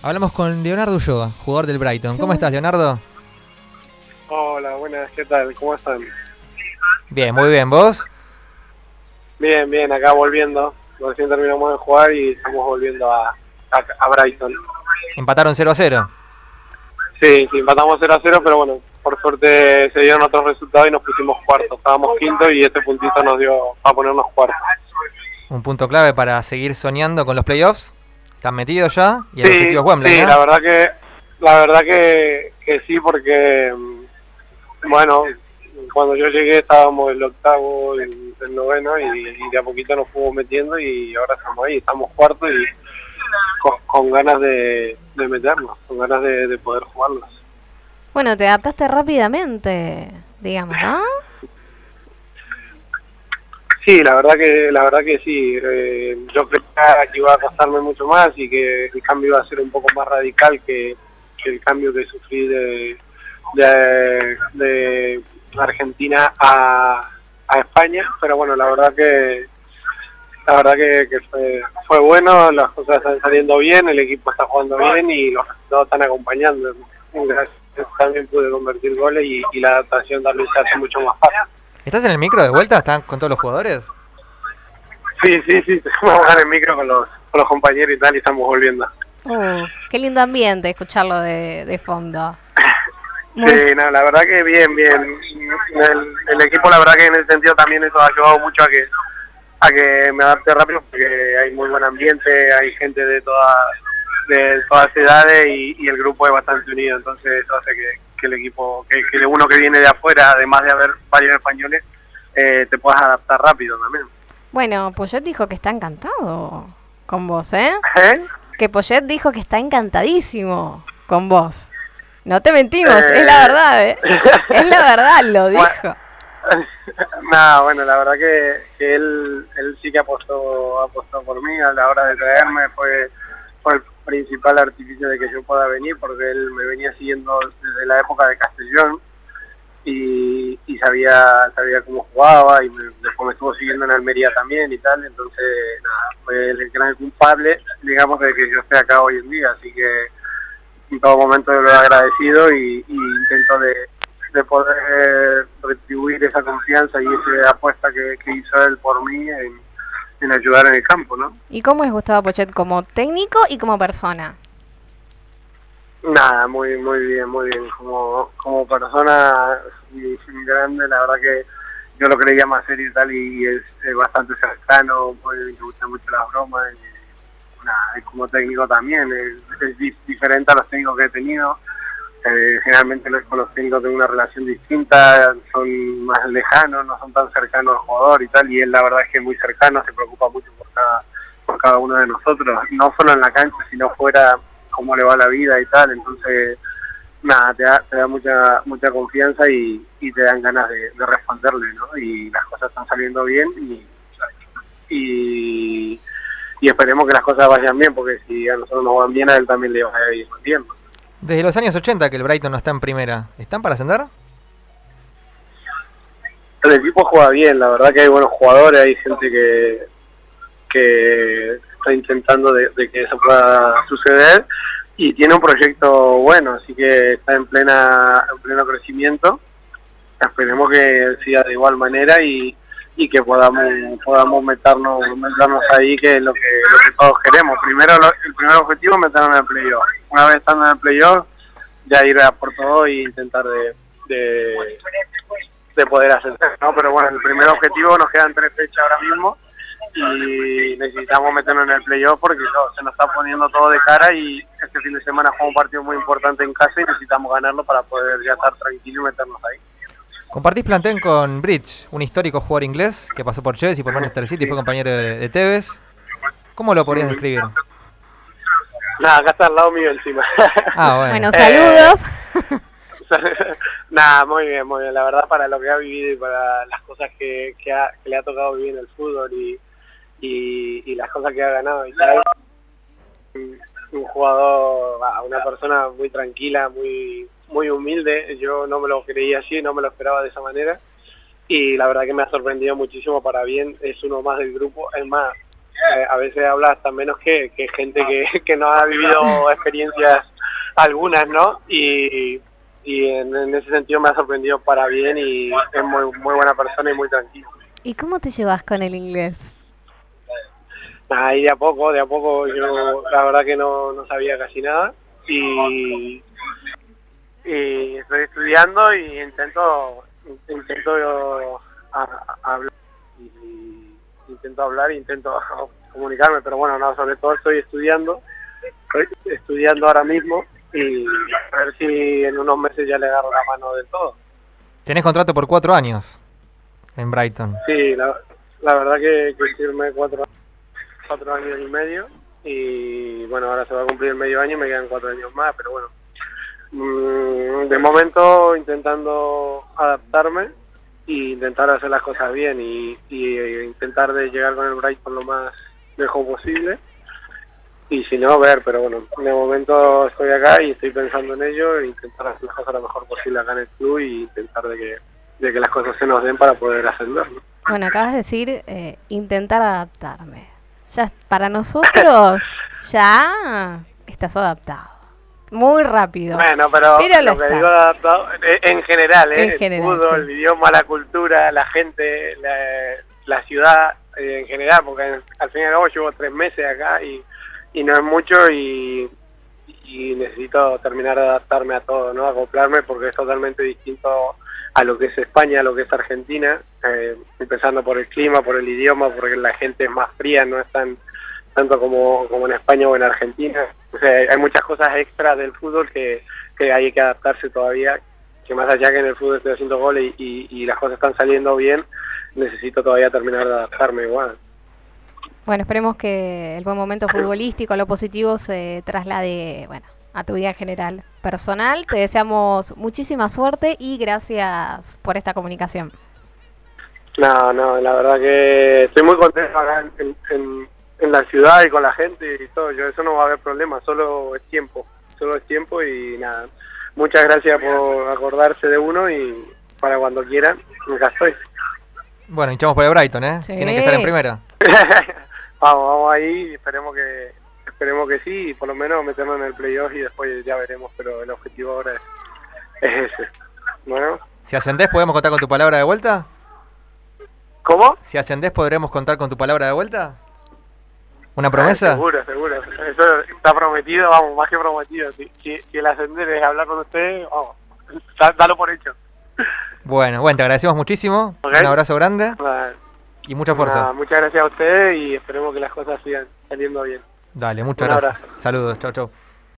Hablamos con Leonardo Ulloa, jugador del Brighton. ¿Cómo estás, Leonardo? Hola, buenas, ¿qué tal? ¿Cómo están? Bien, muy bien. ¿Vos? Bien, bien, acá volviendo. Recién terminamos de jugar y estamos volviendo a, a, a Brighton. Empataron 0 a 0. Sí, sí, empatamos 0 a 0, pero bueno, por suerte se dieron otros resultados y nos pusimos cuartos. Estábamos quinto y este puntito nos dio a ponernos cuartos. Un punto clave para seguir soñando con los playoffs. ¿Están metidos ya? Y el sí, objetivo es Wembley, sí, ¿no? la verdad que la verdad que, que sí porque bueno, cuando yo llegué estábamos el octavo, el, el noveno y, y de a poquito nos fuimos metiendo y ahora estamos ahí, estamos cuartos y con, con ganas de, de meternos, con ganas de, de poder jugarlos. Bueno, te adaptaste rápidamente, digamos, ¿no? Sí, la verdad que la verdad que sí. Eh, yo creía que iba a costarme mucho más y que el cambio iba a ser un poco más radical que, el cambio que sufrí de, Argentina a, España. Pero bueno, la verdad que la verdad que, fue, bueno, las cosas están saliendo bien, el equipo está jugando bien y los resultados están acompañando. También pude convertir goles y, y la adaptación también se hace mucho más fácil. ¿Estás en el micro de vuelta? ¿Están con todos los jugadores? Sí, sí, sí, vamos en el micro con los, con los compañeros y tal y estamos volviendo. Uh, qué lindo ambiente escucharlo de, de fondo. Muy- Sí, no, la verdad que bien, bien. El, el equipo, la verdad que en ese sentido también eso ha ayudado mucho a que a que me adapte rápido porque hay muy buen ambiente, hay gente de todas de todas edades y, y el grupo es bastante unido, entonces eso hace que, que el equipo, que, que uno que viene de afuera, además de haber varios españoles, eh, te puedas adaptar rápido también. Bueno, Poyet dijo que está encantado con vos, ¿eh? ¿Eh? Que Poyet dijo que está encantadísimo con vos. No te mentimos, Eh. es la verdad, ¿eh? Es la verdad, lo Bueno. dijo. Nada, bueno, la verdad que, que él, él sí que apostó, apostó por mí a la hora de traerme, fue, principal artificio de que yo pueda venir, porque él me venía siguiendo desde la época de Castellón y, sabía, sabía cómo jugaba y después me estuvo siguiendo en Almería también y tal, entonces nada, fue el gran culpable, digamos, de que yo esté acá hoy en día, así que en todo momento lo he agradecido y intento de, de poder retribuir esa confianza y esa apuesta que, que hizo él por mí en, en ayudar en el campo, ¿no? ¿Y cómo es Gustavo Poyet como técnico y como persona? Nada, muy muy bien, muy bien. Como, como persona grande, la verdad que yo lo creía más serio y tal y es, es bastante cercano, muy, me gustan mucho las bromas y, nada, y como técnico también, es, es di- diferente a los técnicos que he tenido. Eh, generalmente los- los tengo una relación distinta, son más lejanos, no son tan cercanos al jugador y tal, y él la verdad es que muy cercano, se preocupa mucho por cada, por cada uno de nosotros, no solo en la cancha, sino fuera, cómo le va la vida y tal, entonces nada, te da, mucha mucha confianza y, te dan ganas de, de responderle, ¿no? Y las cosas están saliendo bien y, y, esperemos que las cosas vayan bien, porque si a nosotros nos van bien, a él también le va a ir bien. Desde los años 80 que el Brighton no está en primera. ¿Están para ascender? El equipo juega bien, la verdad que hay buenos jugadores, hay gente que, que está intentando de, de que eso pueda suceder y tiene un proyecto bueno, así que está en plena en pleno crecimiento. Esperemos que siga de igual manera y, y que podamos podamos meternos meternos ahí que es lo que, lo que todos queremos. Primero el primer objetivo es meternos en el playoff. Una vez estando en el playoff ya ir a por todo e intentar de, de de poder ascender, ¿no? Pero bueno, el primer objetivo nos quedan tres fechas ahora mismo y necesitamos meternos en el playoff porque se nos está poniendo todo de cara y este fin de semana jugamos un partido muy importante en casa y necesitamos ganarlo para poder ya estar tranquilos y meternos ahí. Compartís plantel con Bridge, un histórico jugador inglés que pasó por Chelsea y por Manchester City, fue compañero de, de Tevez. ¿Cómo lo podrías describir? Nada, acá está al lado mío encima. Ah, bueno. Bueno, saludos. Nada, muy bien, muy bien. La verdad para lo que ha vivido y para las cosas que, que, ha- que le ha tocado vivir en el fútbol y, y, y las cosas que ha ganado y tal. Un, un jugador, una persona muy tranquila, muy muy humilde. Yo no me lo creía así, no me lo esperaba de esa manera. Y la verdad que me ha sorprendido muchísimo para bien. Es uno más del grupo. Es más, eh, a veces habla hasta menos que, que gente que, que no ha vivido experiencias algunas, ¿no? Y, y en, en ese sentido me ha sorprendido para bien y es muy, muy buena persona y muy tranquilo. ¿Y cómo te llevas con el inglés? Ahí de a poco, de a poco, yo la verdad que no, no sabía casi nada y, y estoy estudiando y intento intento a- a- hablar y intento hablar e intento comunicarme, pero bueno, no, sobre todo estoy estudiando, estoy estudiando ahora mismo y a ver si en unos meses ya le agarro la mano del todo. Tenés contrato por cuatro años en Brighton. Sí, la, la verdad que, que firmé cuatro, cuatro años y medio y bueno, ahora se va a cumplir el medio año y me quedan cuatro años más, pero bueno. Mm, de momento intentando adaptarme e intentar hacer las cosas bien y, y, eh, intentar de llegar con el Brighton lo más lejos posible y si no, ver, pero bueno, de momento estoy acá y estoy pensando en ello e intentar hacer las cosas lo mejor posible acá en el club y intentar de que, de que las cosas se nos den para poder ascender. ¿no? Bueno, acabas de decir eh, intentar adaptarme. Ya para nosotros ya estás adaptado. Muy rápido. Bueno, pero, Pero lo lo que está. digo adaptado, eh, en general, ¿eh? En el fútbol, sí. el idioma, la cultura, la gente, la, la ciudad, eh, en general, porque en- al fin y al cabo llevo tres meses acá y, y no es mucho y, y necesito terminar de adaptarme a todo, ¿no? Acoplarme porque es totalmente distinto a lo que es España, a lo que es Argentina, eh, empezando por el clima, por el idioma, porque la gente es más fría, no es tan tanto como, como en España o en Argentina. O sea, hay muchas cosas extras del fútbol que, que hay que adaptarse todavía, que más allá que en el fútbol estoy haciendo goles y, y, y las cosas están saliendo bien, necesito todavía terminar de adaptarme igual. Bueno, esperemos que el buen momento futbolístico, lo positivo, se traslade, bueno, a tu vida en general personal. Te deseamos muchísima suerte y gracias por esta comunicación. No, no, la verdad que estoy muy contento acá en, en- en- la ciudad y con la gente y todo. Yo eso no va a haber problema, solo es tiempo, solo es tiempo y nada. Muchas gracias por acordarse de uno y para cuando quieran, acá estoy. Bueno, hinchamos por el Brighton, ¿eh? Sí. Tienen que estar en primera. vamos, vamos ahí, esperemos que esperemos que sí, y por lo menos meternos en el playoff y después ya veremos, pero el objetivo ahora es, es ese. Bueno, Si ascendés, ¿podemos contar con tu palabra de vuelta? ¿cómo? Si ascendés, ¿podremos contar con tu palabra de vuelta? ¿Una Ah, promesa? seguro, seguro. Eso está prometido, vamos, más que prometido. Si, si, si el ascender es hablar con ustedes, vamos, da- dalo por hecho. Bueno, bueno, te agradecemos muchísimo. Un abrazo grande y mucha fuerza. nada, muchas gracias a ustedes y esperemos que las cosas sigan saliendo bien. Dale, muchas Un gracias. abrazo. Saludos, chau, chau.